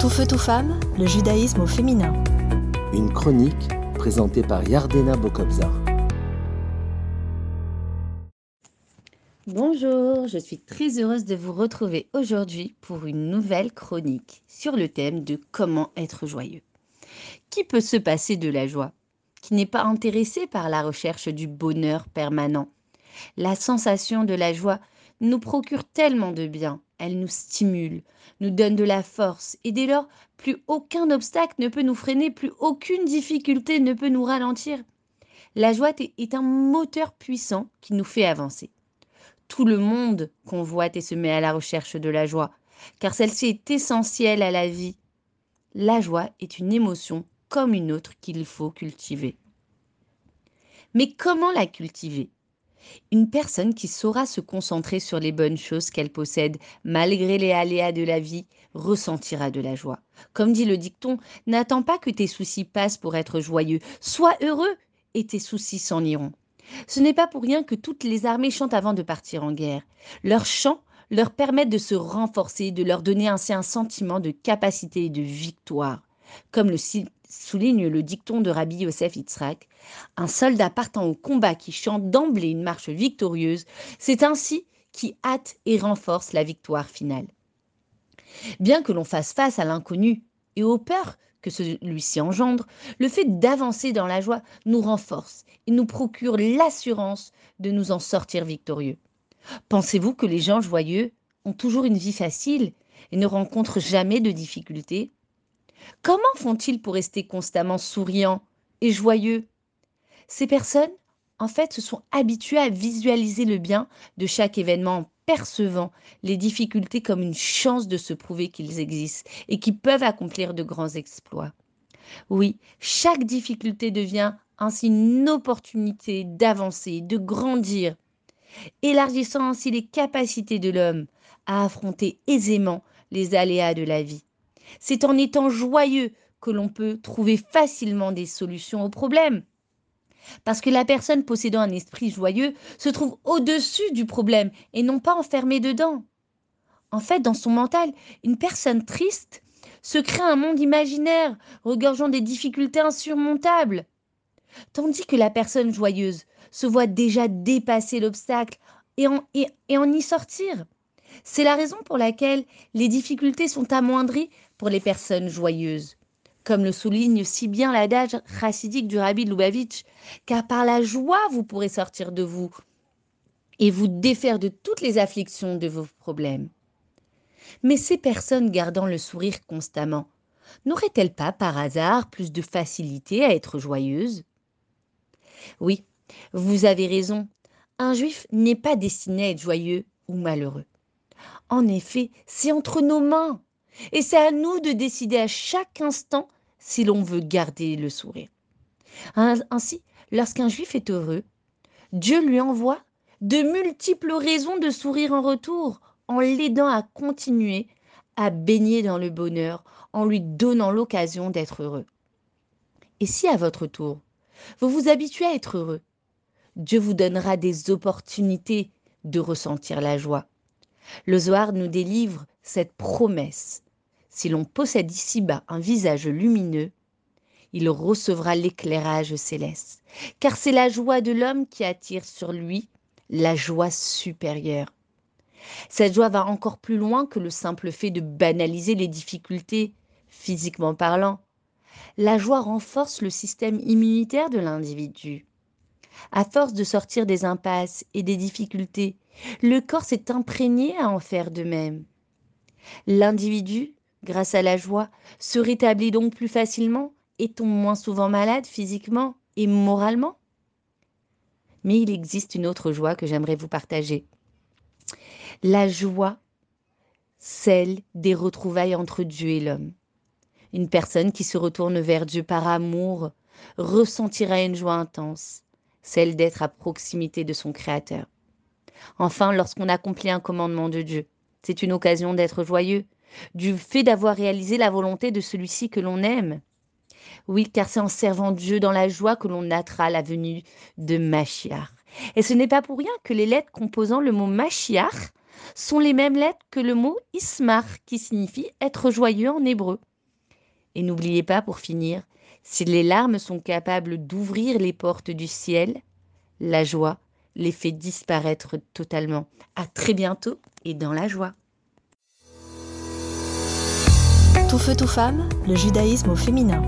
Tout feu, tout femme, le judaïsme au féminin. Une chronique présentée par Yardena Bokobzar. Bonjour, je suis très heureuse de vous retrouver aujourd'hui pour une nouvelle chronique sur le thème de comment être joyeux. Qui peut se passer de la joie Qui n'est pas intéressé par la recherche du bonheur permanent? La sensation de la joie nous procure tellement de bien, elle nous stimule, nous donne de la force, et dès lors, plus aucun obstacle ne peut nous freiner, plus aucune difficulté ne peut nous ralentir. La joie est un moteur puissant qui nous fait avancer. Tout le monde convoite et se met à la recherche de la joie, car celle-ci est essentielle à la vie. La joie est une émotion comme une autre qu'il faut cultiver. Mais comment la cultiver? Une personne qui saura se concentrer sur les bonnes choses qu'elle possède, malgré les aléas de la vie, ressentira de la joie. Comme dit le dicton, n'attends pas que tes soucis passent pour être joyeux. Sois heureux et tes soucis s'en iront. Ce n'est pas pour rien que toutes les armées chantent avant de partir en guerre. Leurs chants leur permettent de se renforcer, de leur donner ainsi un sentiment de capacité et de victoire. Comme le souligne le dicton de Rabbi Yosef Yitzhak, un soldat partant au combat qui chante d'emblée une marche victorieuse, c'est ainsi qui hâte et renforce la victoire finale. Bien que l'on fasse face à l'inconnu et aux peurs que celui-ci engendre, le fait d'avancer dans la joie nous renforce et nous procure l'assurance de nous en sortir victorieux. Pensez-vous que les gens joyeux ont toujours une vie facile et ne rencontrent jamais de difficultés? Comment font-ils pour rester constamment souriants et joyeux? Ces personnes, en fait, se sont habituées à visualiser le bien de chaque événement en percevant les difficultés comme une chance de se prouver qu'ils existent et qu'ils peuvent accomplir de grands exploits. Oui, chaque difficulté devient ainsi une opportunité d'avancer, de grandir, élargissant ainsi les capacités de l'homme à affronter aisément les aléas de la vie. C'est en étant joyeux que l'on peut trouver facilement des solutions aux problèmes. Parce que la personne possédant un esprit joyeux se trouve au-dessus du problème et non pas enfermée dedans. En fait, dans son mental, une personne triste se crée un monde imaginaire, regorgeant des difficultés insurmontables. Tandis que la personne joyeuse se voit déjà dépasser l'obstacle et en, et en y sortir. C'est la raison pour laquelle les difficultés sont amoindries pour les personnes joyeuses. Comme le souligne si bien l'adage chassidique du rabbi de Lubavitch, car par la joie vous pourrez sortir de vous et vous défaire de toutes les afflictions de vos problèmes. Mais ces personnes gardant le sourire constamment, n'auraient-elles pas par hasard plus de facilité à être joyeuses? Oui, vous avez raison, un juif n'est pas destiné à être joyeux ou malheureux. En effet, c'est entre nos mains. Et c'est à nous de décider à chaque instant si l'on veut garder le sourire. Ainsi, lorsqu'un juif est heureux, Dieu lui envoie de multiples raisons de sourire en retour, en l'aidant à continuer à baigner dans le bonheur, en lui donnant l'occasion d'être heureux. Et si à votre tour, vous vous habituez à être heureux, Dieu vous donnera des opportunités de ressentir la joie. Le Zohar nous délivre cette promesse. Si l'on possède ici-bas un visage lumineux, il recevra l'éclairage céleste, car c'est la joie de l'homme qui attire sur lui la joie supérieure. Cette joie va encore plus loin que le simple fait de banaliser les difficultés, physiquement parlant. La joie renforce le système immunitaire de l'individu. À force de sortir des impasses et des difficultés, le corps s'est imprégné à en faire de même. L'individu, grâce à la joie, se rétablit donc plus facilement et tombe moins souvent malade physiquement et moralement. Mais il existe une autre joie que j'aimerais vous partager. La joie, celle des retrouvailles entre Dieu et l'homme. Une personne qui se retourne vers Dieu par amour ressentira une joie intense, celle d'être à proximité de son Créateur. Enfin, lorsqu'on accomplit un commandement de Dieu, c'est une occasion d'être joyeux, du fait d'avoir réalisé la volonté de celui-ci que l'on aime. Oui, car c'est en servant Dieu dans la joie que l'on naîtra la venue de Machiach. Et ce n'est pas pour rien que les lettres composant le mot Machiach sont les mêmes lettres que le mot Ismar, qui signifie être joyeux en hébreu. Et n'oubliez pas, pour finir, si les larmes sont capables d'ouvrir les portes du ciel, la joie les fait disparaître totalement. À très bientôt et dans la joie. Tout feu, tout femme, le judaïsme au féminin.